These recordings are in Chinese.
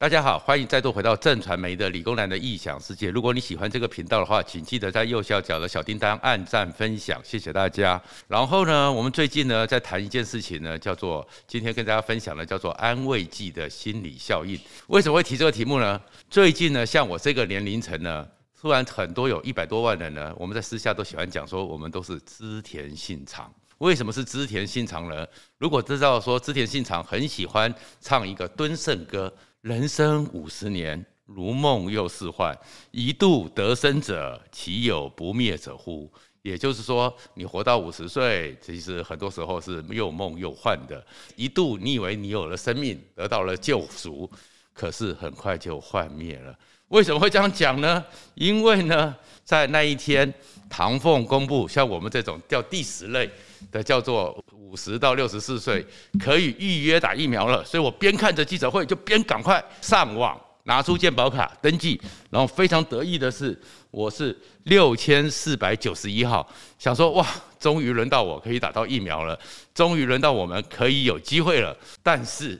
大家好，欢迎再度回到正传媒的理工男的异想世界。如果你喜欢这个频道的话，请记得在右下角的小叮当按赞分享，谢谢大家。然后呢，我们最近呢在谈一件事情呢，叫做今天跟大家分享的叫做安慰剂的心理效应。为什么会提这个题目呢？最近呢，像我这个年龄层呢，突然很多有一百多万人呢，我们在私下都喜欢讲说，我们都是织田信长。为什么是织田信长呢？如果知道说织田信长很喜欢唱一个敦盛歌。人生五十年，如梦又似幻。一度得生者，岂有不灭者乎？也就是说，你活到五十岁，其实很多时候是又梦又幻的。一度你以为你有了生命，得到了救赎，可是很快就幻灭了。为什么会这样讲呢？因为呢，在那一天，唐凤公布，像我们这种叫第十类的，叫做。五十到六十四岁可以预约打疫苗了，所以我边看着记者会就边赶快上网拿出健保卡登记，然后非常得意的是，我是六千四百九十一号，想说哇，终于轮到我可以打到疫苗了，终于轮到我们可以有机会了。但是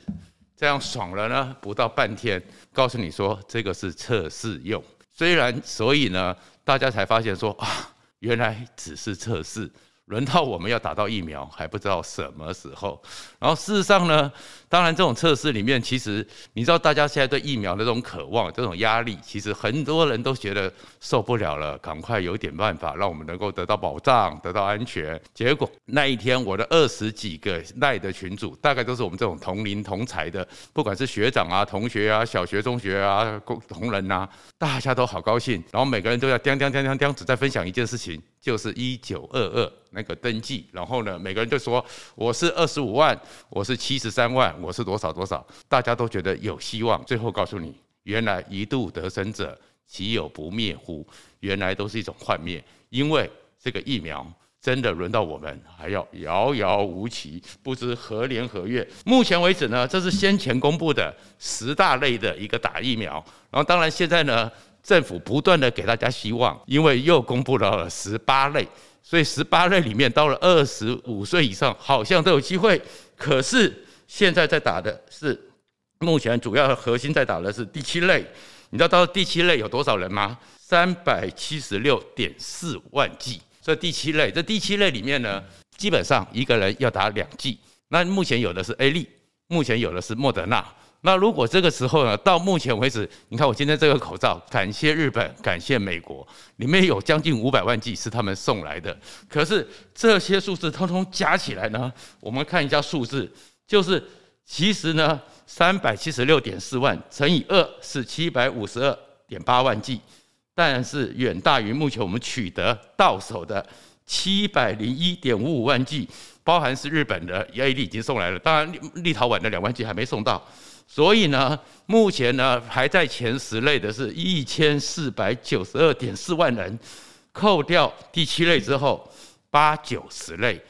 这样爽了呢，不到半天，告诉你说这个是测试用，虽然所以呢，大家才发现说啊，原来只是测试。轮到我们要打到疫苗，还不知道什么时候。然后事实上呢，当然这种测试里面，其实你知道，大家现在对疫苗的这种渴望、这种压力，其实很多人都觉得受不了了，赶快有点办法让我们能够得到保障、得到安全。结果那一天，我的二十几个赖的群主，大概都是我们这种同龄同才的，不管是学长啊、同学啊、小学、中学啊、同仁呐，大家都好高兴。然后每个人都要叮叮叮叮叮，只在分享一件事情。就是一九二二那个登记，然后呢，每个人就说我是二十五万，我是七十三万，我是多少多少，大家都觉得有希望。最后告诉你，原来一度得生者，岂有不灭乎？原来都是一种幻灭，因为这个疫苗真的轮到我们，还要遥遥无期，不知何年何月。目前为止呢，这是先前公布的十大类的一个打疫苗，然后当然现在呢。政府不断的给大家希望，因为又公布了十八类，所以十八类里面到了二十五岁以上，好像都有机会。可是现在在打的是，目前主要核心在打的是第七类。你知道到第七类有多少人吗？三百七十六点四万剂。这第七类，这第七类里面呢，基本上一个人要打两剂。那目前有的是 A 类，目前有的是莫德纳。那如果这个时候呢，到目前为止，你看我今天这个口罩，感谢日本，感谢美国，里面有将近五百万剂是他们送来的。可是这些数字通通加起来呢，我们看一下数字，就是其实呢，三百七十六点四万乘以二是七百五十二点八万剂，但是远大于目前我们取得到手的七百零一点五五万剂，包含是日本的 A 粒已经送来了，当然立陶宛的两万剂还没送到。所以呢，目前呢排在前十类的是一千四百九十二点四万人，扣掉第七类之后，八九十类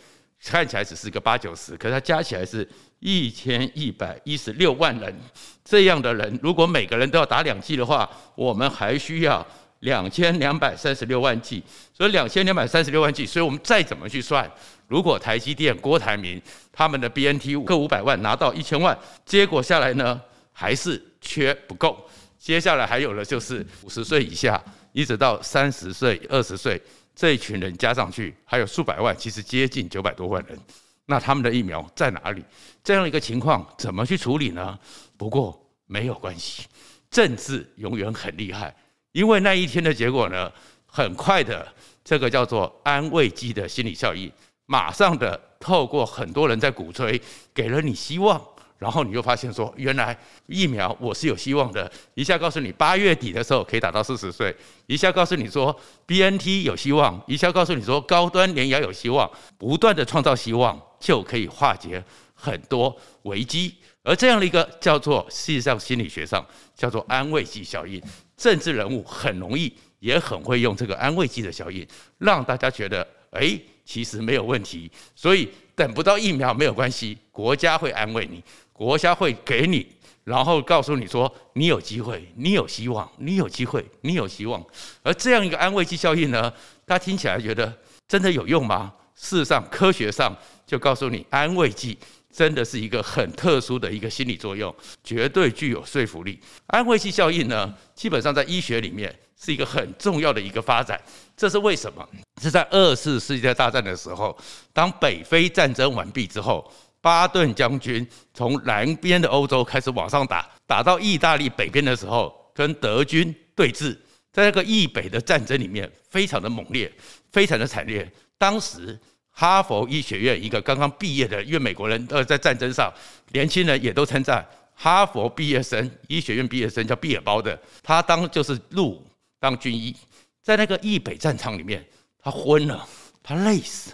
看起来只是个八九十，可是它加起来是一千一百一十六万人。这样的人，如果每个人都要打两剂的话，我们还需要两千两百三十六万剂。所以两千两百三十六万剂，所以我们再怎么去算？如果台积电、郭台铭他们的 BNT 各五百万拿到一千万，结果下来呢，还是缺不够。接下来还有的就是五十岁以下，一直到三十岁、二十岁这一群人加上去，还有数百万，其实接近九百多万人。那他们的疫苗在哪里？这样一个情况怎么去处理呢？不过没有关系，政治永远很厉害，因为那一天的结果呢，很快的，这个叫做安慰剂的心理效应。马上的透过很多人在鼓吹，给了你希望，然后你就发现说，原来疫苗我是有希望的。一下告诉你八月底的时候可以打到四十岁，一下告诉你说 BNT 有希望，一下告诉你说高端联亚有希望，不断的创造希望就可以化解很多危机。而这样的一个叫做，事实上心理学上叫做安慰剂效应，政治人物很容易也很会用这个安慰剂的效应，让大家觉得，哎。其实没有问题，所以等不到疫苗没有关系，国家会安慰你，国家会给你，然后告诉你说你有机会，你有希望，你有机会，你有希望。而这样一个安慰剂效应呢，大家听起来觉得真的有用吗？事实上，科学上就告诉你，安慰剂真的是一个很特殊的一个心理作用，绝对具有说服力。安慰剂效应呢，基本上在医学里面是一个很重要的一个发展。这是为什么？是在二次世界大战的时候，当北非战争完毕之后，巴顿将军从南边的欧洲开始往上打，打到意大利北边的时候，跟德军对峙，在那个意北的战争里面，非常的猛烈，非常的惨烈。当时。哈佛医学院一个刚刚毕业的，因为美国人呃在战争上，年轻人也都称赞哈佛毕业生，医学院毕业生叫毕尔包的，他当就是入当军医，在那个易北战场里面，他昏了，他累死，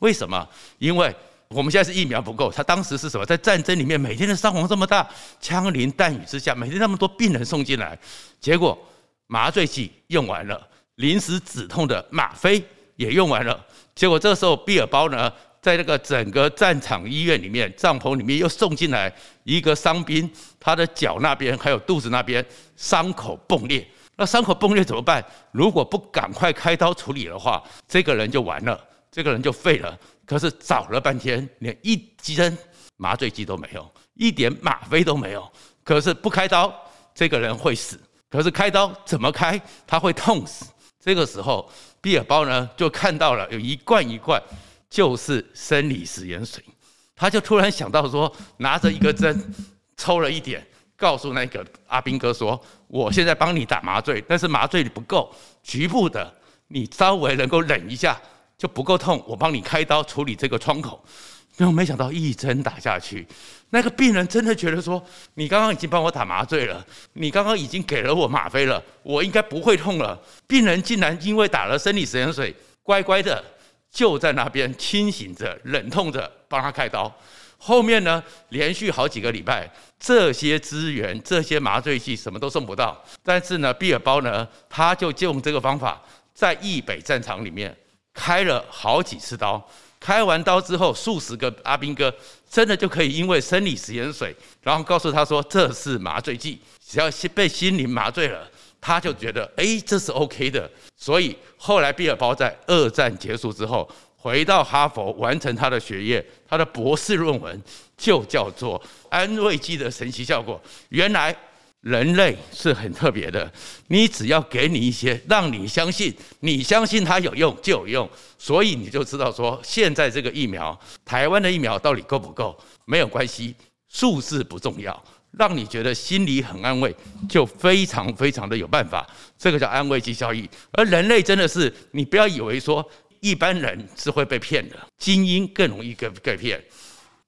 为什么？因为我们现在是疫苗不够，他当时是什么？在战争里面每天的伤亡这么大，枪林弹雨之下，每天那么多病人送进来，结果麻醉剂用完了，临时止痛的吗啡也用完了。结果这时候，毕尔包呢，在那个整个战场医院里面帐篷里面又送进来一个伤兵，他的脚那边还有肚子那边伤口崩裂。那伤口崩裂怎么办？如果不赶快开刀处理的话，这个人就完了，这个人就废了。可是找了半天，连一针麻醉剂都没有，一点吗啡都没有。可是不开刀，这个人会死。可是开刀怎么开？他会痛死。这个时候。毕尔包呢，就看到了有一罐一罐，就是生理食盐水，他就突然想到说，拿着一个针，抽了一点，告诉那个阿兵哥说：“我现在帮你打麻醉，但是麻醉不够，局部的，你稍微能够忍一下就不够痛，我帮你开刀处理这个创口。”结果没想到一针打下去，那个病人真的觉得说：“你刚刚已经帮我打麻醉了，你刚刚已经给了我吗啡了，我应该不会痛了。”病人竟然因为打了生理食盐水，乖乖的就在那边清醒着、忍痛着帮他开刀。后面呢，连续好几个礼拜，这些资源、这些麻醉剂什么都送不到。但是呢，毕尔包呢，他就用这个方法，在易北战场里面开了好几次刀。开完刀之后，数十个阿兵哥真的就可以因为生理食盐水，然后告诉他说这是麻醉剂，只要心被心灵麻醉了，他就觉得哎，这是 OK 的。所以后来毕尔包在二战结束之后回到哈佛完成他的学业，他的博士论文就叫做安慰剂的神奇效果。原来。人类是很特别的，你只要给你一些，让你相信，你相信它有用就有用，所以你就知道说，现在这个疫苗，台湾的疫苗到底够不够？没有关系，数字不重要，让你觉得心里很安慰，就非常非常的有办法。这个叫安慰剂效应。而人类真的是，你不要以为说一般人是会被骗的，精英更容易被被骗。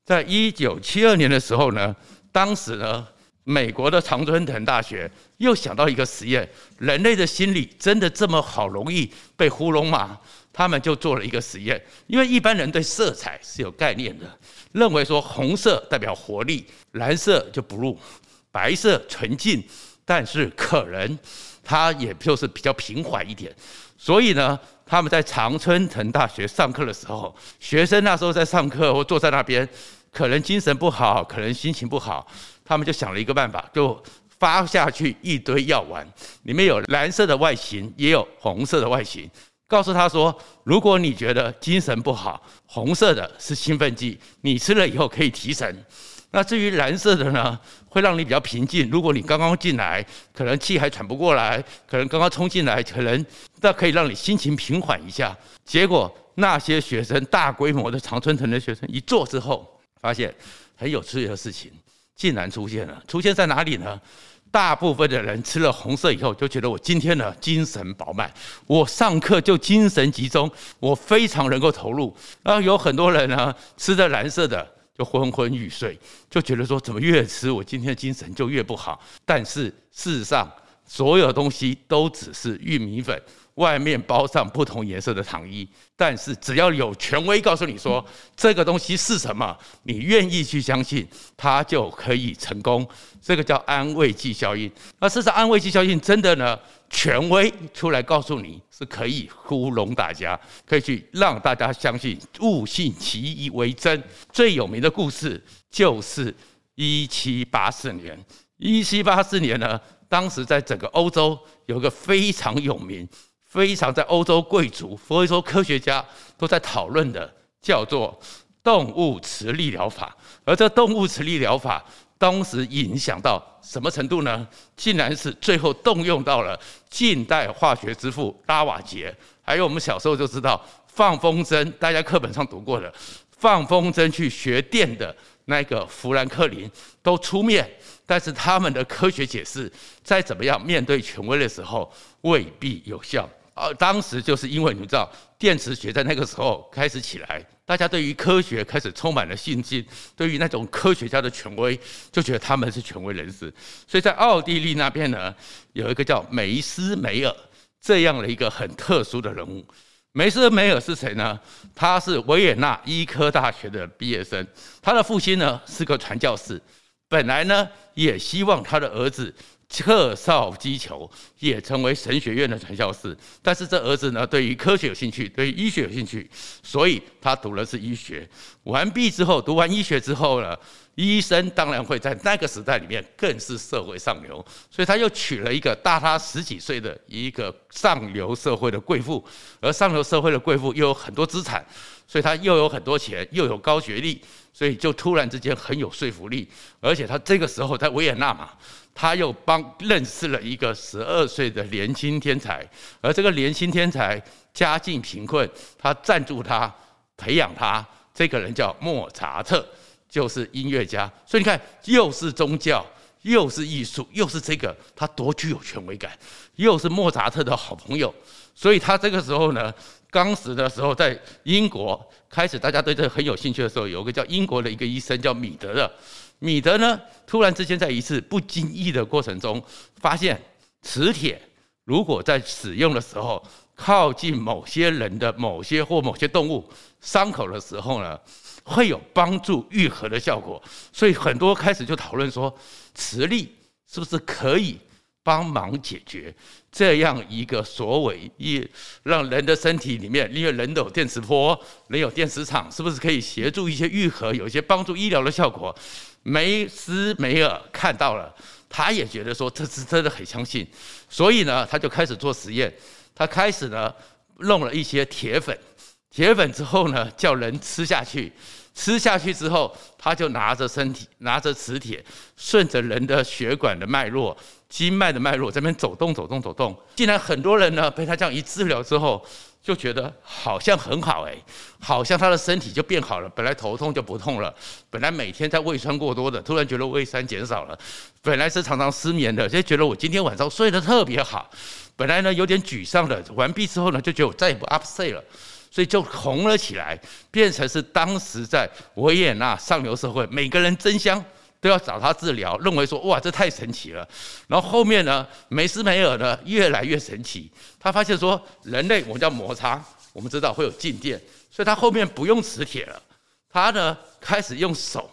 在一九七二年的时候呢，当时呢。美国的常春藤大学又想到一个实验：人类的心理真的这么好容易被糊弄吗？他们就做了一个实验，因为一般人对色彩是有概念的，认为说红色代表活力，蓝色就 blue，白色纯净，但是可能它也就是比较平缓一点。所以呢，他们在常春藤大学上课的时候，学生那时候在上课或坐在那边，可能精神不好，可能心情不好。他们就想了一个办法，就发下去一堆药丸，里面有蓝色的外形，也有红色的外形。告诉他说，如果你觉得精神不好，红色的是兴奋剂，你吃了以后可以提神。那至于蓝色的呢，会让你比较平静。如果你刚刚进来，可能气还喘不过来，可能刚刚冲进来，可能那可以让你心情平缓一下。结果那些学生，大规模的常春藤的学生一做之后，发现很有趣的事情。竟然出现了，出现在哪里呢？大部分的人吃了红色以后，就觉得我今天呢精神饱满，我上课就精神集中，我非常能够投入。然后有很多人呢吃的蓝色的就昏昏欲睡，就觉得说怎么越吃我今天精神就越不好。但是事实上，所有东西都只是玉米粉。外面包上不同颜色的糖衣，但是只要有权威告诉你说这个东西是什么，你愿意去相信，它就可以成功。这个叫安慰剂效应。那事实上，安慰剂效应真的呢？权威出来告诉你是可以糊弄大家，可以去让大家相信，误信其以为真。最有名的故事就是一七八四年。一七八四年呢，当时在整个欧洲有个非常有名。非常在欧洲贵族、非洲科学家都在讨论的，叫做动物磁力疗法。而这动物磁力疗法当时影响到什么程度呢？竟然是最后动用到了近代化学之父拉瓦杰，还有我们小时候就知道放风筝，大家课本上读过的放风筝去学电的那个富兰克林都出面。但是他们的科学解释，再怎么样面对权威的时候未必有效。而当时就是因为你们知道，电磁学在那个时候开始起来，大家对于科学开始充满了信心，对于那种科学家的权威，就觉得他们是权威人士。所以在奥地利那边呢，有一个叫梅斯梅尔这样的一个很特殊的人物。梅斯梅尔是谁呢？他是维也纳医科大学的毕业生，他的父亲呢是个传教士。本来呢，也希望他的儿子克绍基求也成为神学院的传教士，但是这儿子呢，对于科学有兴趣，对于医学有兴趣，所以他读的是医学。完毕之后，读完医学之后呢，医生当然会在那个时代里面更是社会上流，所以他又娶了一个大他十几岁的一个上流社会的贵妇，而上流社会的贵妇又有很多资产，所以他又有很多钱，又有高学历。所以就突然之间很有说服力，而且他这个时候在维也纳嘛，他又帮认识了一个十二岁的年轻天才，而这个年轻天才家境贫困，他赞助他培养他，这个人叫莫扎特，就是音乐家。所以你看，又是宗教，又是艺术，又是这个，他多具有权威感，又是莫扎特的好朋友，所以他这个时候呢。当时的时候，在英国开始，大家对这个很有兴趣的时候，有个叫英国的一个医生叫米德的。米德呢，突然之间在一次不经意的过程中，发现磁铁如果在使用的时候，靠近某些人的某些或某些动物伤口的时候呢，会有帮助愈合的效果。所以很多开始就讨论说，磁力是不是可以帮忙解决这样一个所谓一让人的身体里面，因为人有电磁波，人有电磁场，是不是可以协助一些愈合，有一些帮助医疗的效果？梅斯梅尔看到了，他也觉得说这是真的很相信，所以呢，他就开始做实验，他开始呢弄了一些铁粉，铁粉之后呢叫人吃下去。吃下去之后，他就拿着身体，拿着磁铁，顺着人的血管的脉络、经脉的脉络，在那边走动、走动、走动。竟然很多人呢，被他这样一治疗之后，就觉得好像很好哎，好像他的身体就变好了。本来头痛就不痛了，本来每天在胃酸过多的，突然觉得胃酸减少了。本来是常常失眠的，就觉得我今天晚上睡得特别好。本来呢有点沮丧的，完毕之后呢，就觉得我再也不 upset 了。所以就红了起来，变成是当时在维也纳上流社会，每个人争相都要找他治疗，认为说哇，这太神奇了。然后后面呢，梅斯梅尔呢越来越神奇，他发现说人类我们叫摩擦，我们知道会有静电，所以他后面不用磁铁了，他呢开始用手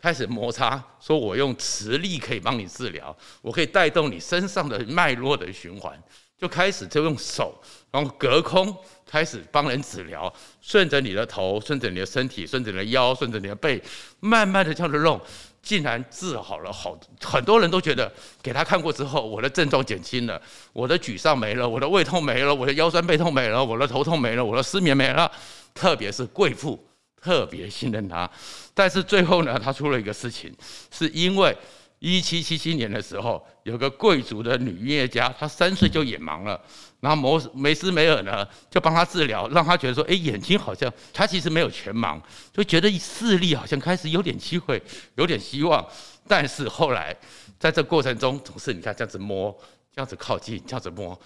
开始摩擦，说我用磁力可以帮你治疗，我可以带动你身上的脉络的循环，就开始就用手，然后隔空。开始帮人治疗，顺着你的头，顺着你的身体，顺着你的腰，顺着你的背，慢慢的这样子弄，竟然治好了好很多人都觉得给他看过之后，我的症状减轻了，我的沮丧没了，我的胃痛没了，我的腰酸背痛没了，我的头痛没了，我的失眠没了，特别是贵妇特别信任他，但是最后呢，他出了一个事情，是因为。一七七七年的时候，有个贵族的女音乐家，她三岁就眼盲了。然后摩梅斯梅尔呢，就帮她治疗，让她觉得说，哎，眼睛好像她其实没有全盲，就觉得视力好像开始有点机会，有点希望。但是后来在这过程中，总是你看这样子摸，这样子靠近，这样子摸，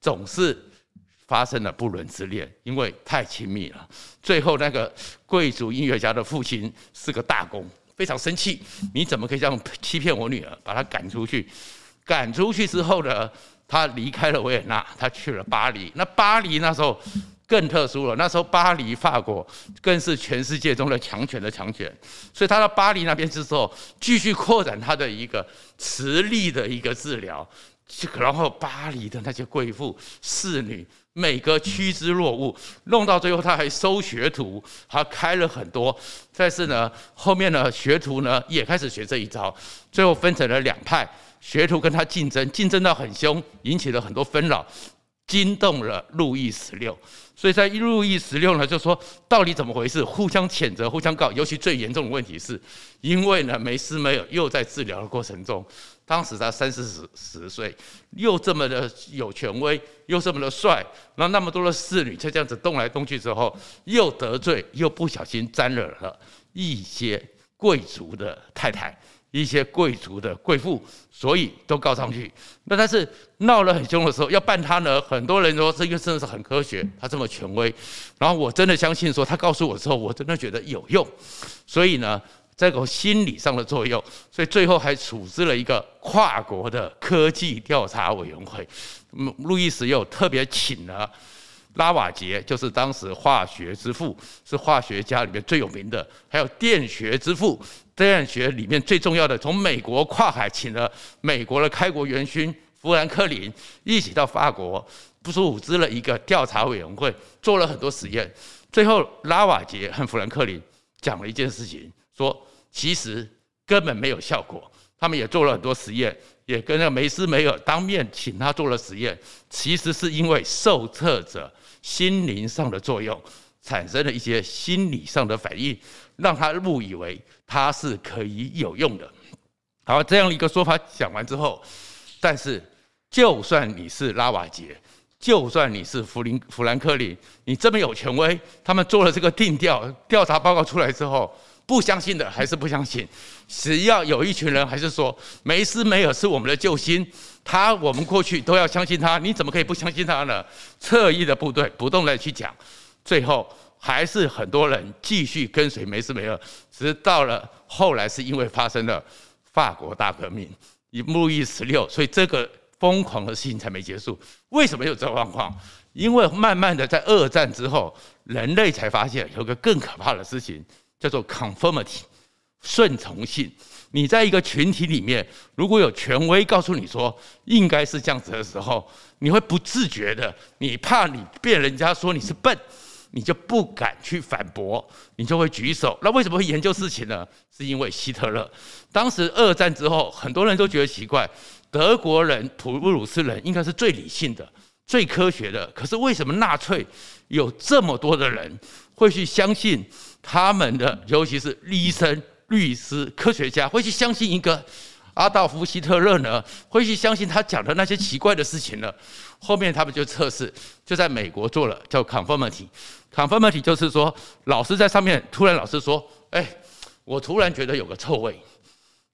总是发生了不伦之恋，因为太亲密了。最后那个贵族音乐家的父亲是个大公。非常生气，你怎么可以这样欺骗我女儿？把她赶出去。赶出去之后呢，她离开了维也纳，她去了巴黎。那巴黎那时候更特殊了，那时候巴黎法国更是全世界中的强权的强权。所以他到巴黎那边之后，继续扩展他的一个磁力的一个治疗。然后巴黎的那些贵妇、侍女。每个趋之若鹜，弄到最后他还收学徒，还开了很多。但是呢，后面呢，学徒呢也开始学这一招，最后分成了两派，学徒跟他竞争，竞争到很凶，引起了很多纷扰。惊动了路易十六。所以在路易十六呢，就说到底怎么回事？互相谴责，互相告。尤其最严重的问题是，因为呢，梅斯梅尔又在治疗的过程中，当时他三四十十岁，又这么的有权威，又这么的帅，然后那么多的侍女就这样子动来动去之后，又得罪，又不小心沾惹了一些贵族的太太。一些贵族的贵妇，所以都告上去。那但是闹得很凶的时候，要办他呢，很多人说这个真的是很科学，他这么权威。然后我真的相信说，他告诉我之后，我真的觉得有用。所以呢，这个心理上的作用，所以最后还组织了一个跨国的科技调查委员会。路易十六特别请了拉瓦杰，就是当时化学之父，是化学家里面最有名的，还有电学之父。电学里面最重要的，从美国跨海请了美国的开国元勋富兰克林一起到法国，不是组织了一个调查委员会，做了很多实验。最后拉瓦杰和富兰克林讲了一件事情，说其实根本没有效果。他们也做了很多实验，也跟那个梅斯梅尔当面请他做了实验，其实是因为受测者心灵上的作用，产生了一些心理上的反应，让他误以为。它是可以有用的。好，这样一个说法讲完之后，但是就算你是拉瓦杰，就算你是弗林弗兰克林，你这么有权威，他们做了这个定调调查报告出来之后，不相信的还是不相信。只要有一群人还是说梅斯梅尔是我们的救星，他我们过去都要相信他，你怎么可以不相信他呢？侧翼的部队不断的去讲，最后。还是很多人继续跟随梅斯梅尔，直到了后来是因为发生了法国大革命，以路易十六，所以这个疯狂的事情才没结束。为什么有这状况？因为慢慢的在二战之后，人类才发现有个更可怕的事情，叫做 conformity，顺从性。你在一个群体里面，如果有权威告诉你说应该是这样子的时候，你会不自觉的，你怕你被人家说你是笨。你就不敢去反驳，你就会举手。那为什么会研究事情呢？是因为希特勒。当时二战之后，很多人都觉得奇怪，德国人、普鲁士人应该是最理性的、最科学的。可是为什么纳粹有这么多的人会去相信他们的，尤其是医生、律师、科学家会去相信一个阿道夫·希特勒呢？会去相信他讲的那些奇怪的事情呢？后面他们就测试，就在美国做了叫 conformity。conformity 就是说，老师在上面突然老师说：“哎，我突然觉得有个臭味。”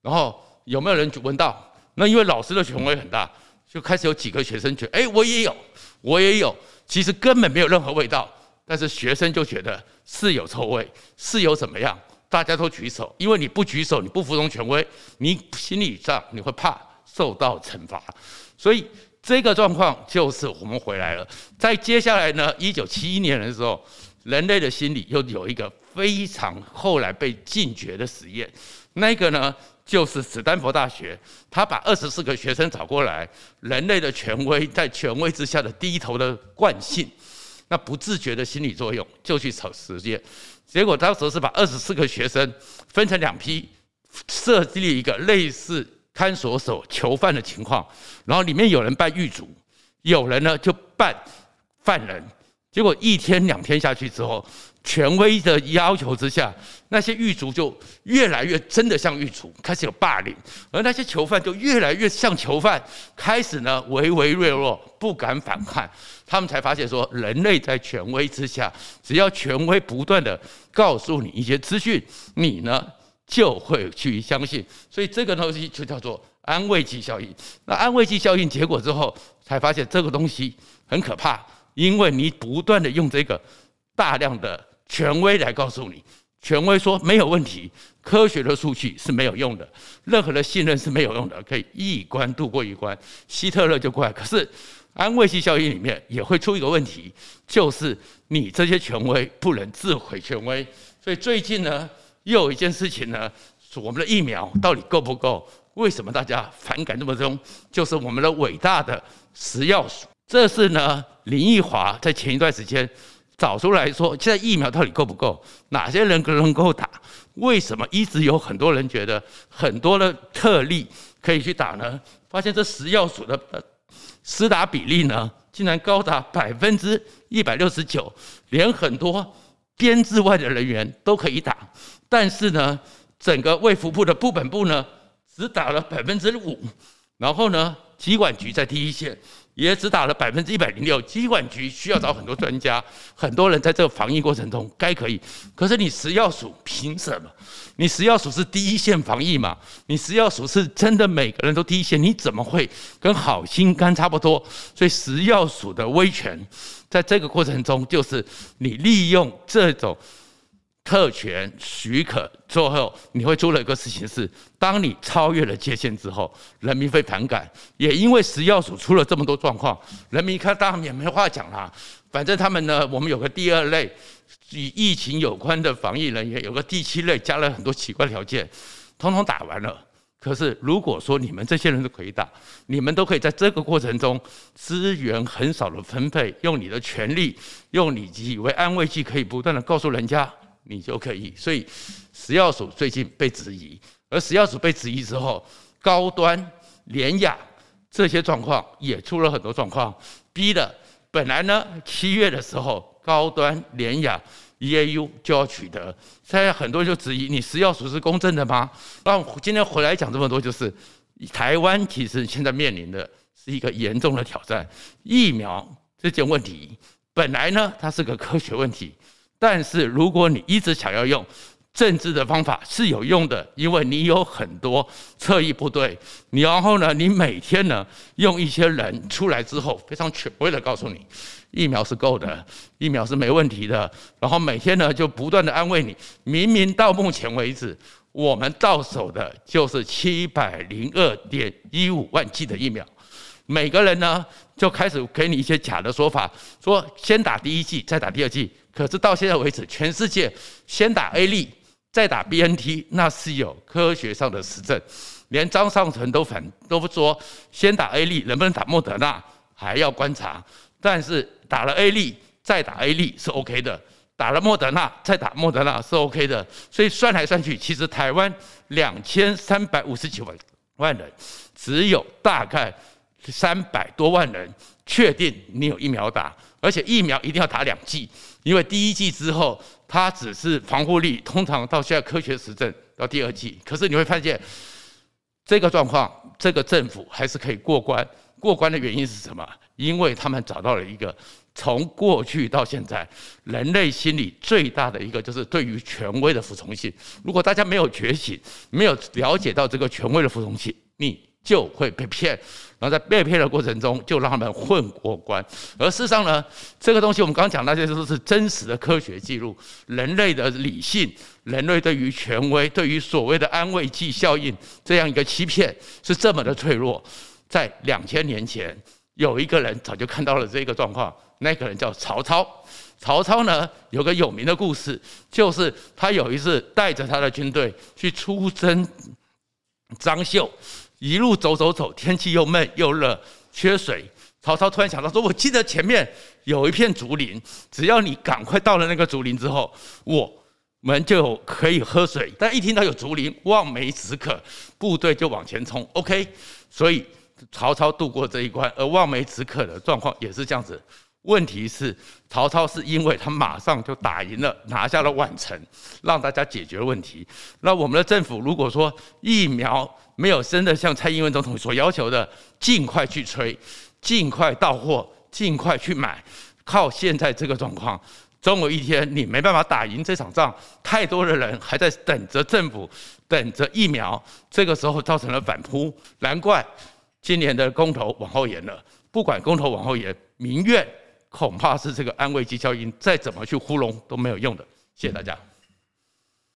然后有没有人闻到？那因为老师的权威很大，就开始有几个学生觉得：“哎，我也有，我也有。”其实根本没有任何味道，但是学生就觉得是有臭味，是有怎么样？大家都举手，因为你不举手，你不服从权威，你心理上你会怕受到惩罚，所以。这个状况就是我们回来了。在接下来呢，一九七一年的时候，人类的心理又有一个非常后来被禁绝的实验。那个呢，就是史丹佛大学，他把二十四个学生找过来，人类的权威在权威之下的低头的惯性，那不自觉的心理作用，就去找时间。结果当时是把二十四个学生分成两批，设计了一个类似。看守所囚犯的情况，然后里面有人扮狱卒，有人呢就扮犯人。结果一天两天下去之后，权威的要求之下，那些狱卒就越来越真的像狱卒，开始有霸凌；而那些囚犯就越来越像囚犯，开始呢唯唯诺诺，不敢反抗。他们才发现说，人类在权威之下，只要权威不断的告诉你一些资讯，你呢，就会去相信，所以这个东西就叫做安慰剂效应。那安慰剂效应结果之后，才发现这个东西很可怕，因为你不断的用这个大量的权威来告诉你，权威说没有问题，科学的数据是没有用的，任何的信任是没有用的，可以一关度过一关，希特勒就过来。可是安慰剂效应里面也会出一个问题，就是你这些权威不能自毁权威。所以最近呢。又有一件事情呢，是我们的疫苗到底够不够？为什么大家反感这么重？就是我们的伟大的食药署，这是呢林奕华在前一段时间找出来说，现在疫苗到底够不够？哪些人能够打？为什么一直有很多人觉得很多的特例可以去打呢？发现这食药署的施打比例呢，竟然高达百分之一百六十九，连很多编制外的人员都可以打，但是呢，整个卫福部的部本部呢，只打了百分之五，然后呢，疾管局在第一线也只打了百分之一百零六。疾管局需要找很多专家，很多人在这个防疫过程中该可以，可是你食药署凭什么？你食药署是第一线防疫嘛？你食药署是真的每个人都第一线，你怎么会跟好心肝差不多？所以食药署的威权在这个过程中，就是你利用这种。特权许可之后，你会出了一个事情是：当你超越了界限之后，人民会反感。也因为食药署出了这么多状况，人民看当然也没话讲啦。反正他们呢，我们有个第二类与疫情有关的防疫人员，有个第七类加了很多奇怪条件，通通打完了。可是如果说你们这些人都可以打，你们都可以在这个过程中资源很少的分配，用你的权利，用你以为安慰剂可以不断的告诉人家。你就可以，所以食药署最近被质疑，而食药署被质疑之后，高端、联亚这些状况也出了很多状况，逼的本来呢七月的时候，高端、联亚、EAU 就要取得，现在很多人就质疑你食药署是公正的吗？那今天回来讲这么多，就是台湾其实现在面临的是一个严重的挑战，疫苗这件问题本来呢它是个科学问题。但是如果你一直想要用政治的方法是有用的，因为你有很多侧翼部队，你然后呢，你每天呢用一些人出来之后非常权威的告诉你，疫苗是够的，疫苗是没问题的，然后每天呢就不断的安慰你，明明到目前为止我们到手的就是七百零二点一五万剂的疫苗，每个人呢就开始给你一些假的说法，说先打第一剂，再打第二剂。可是到现在为止，全世界先打 A 粒，再打 BNT，那是有科学上的实证。连张尚存都反都不说，先打 A 粒能不能打莫德纳还要观察。但是打了 A 粒再打 A 粒是 OK 的，打了莫德纳再打莫德纳是 OK 的。所以算来算去，其实台湾两千三百五十九万万人，只有大概三百多万人确定你有疫苗打，而且疫苗一定要打两剂。因为第一季之后，它只是防护力，通常到现在科学实证到第二季。可是你会发现，这个状况，这个政府还是可以过关。过关的原因是什么？因为他们找到了一个从过去到现在人类心里最大的一个，就是对于权威的服从性。如果大家没有觉醒，没有了解到这个权威的服从性，你就会被骗。然后在被骗的过程中，就让他们混过关。而事实上呢，这个东西我们刚讲那些都是真实的科学记录。人类的理性，人类对于权威，对于所谓的安慰剂效应这样一个欺骗，是这么的脆弱。在两千年前，有一个人早就看到了这个状况，那个人叫曹操。曹操呢，有个有名的故事，就是他有一次带着他的军队去出征张绣。一路走走走，天气又闷又热，缺水。曹操突然想到说：“我记得前面有一片竹林，只要你赶快到了那个竹林之后，我们就可以喝水。”但一听到有竹林，望梅止渴，部队就往前冲。OK，所以曹操度过这一关，而望梅止渴的状况也是这样子。问题是，曹操是因为他马上就打赢了，拿下了宛城，让大家解决问题。那我们的政府如果说疫苗没有真的像蔡英文总统所要求的，尽快去催，尽快到货，尽快去买，靠现在这个状况，总有一天你没办法打赢这场仗。太多的人还在等着政府，等着疫苗，这个时候造成了反扑，难怪今年的公投往后延了。不管公投往后延，民怨。恐怕是这个安慰剂效应，再怎么去糊弄都没有用的。谢谢大家。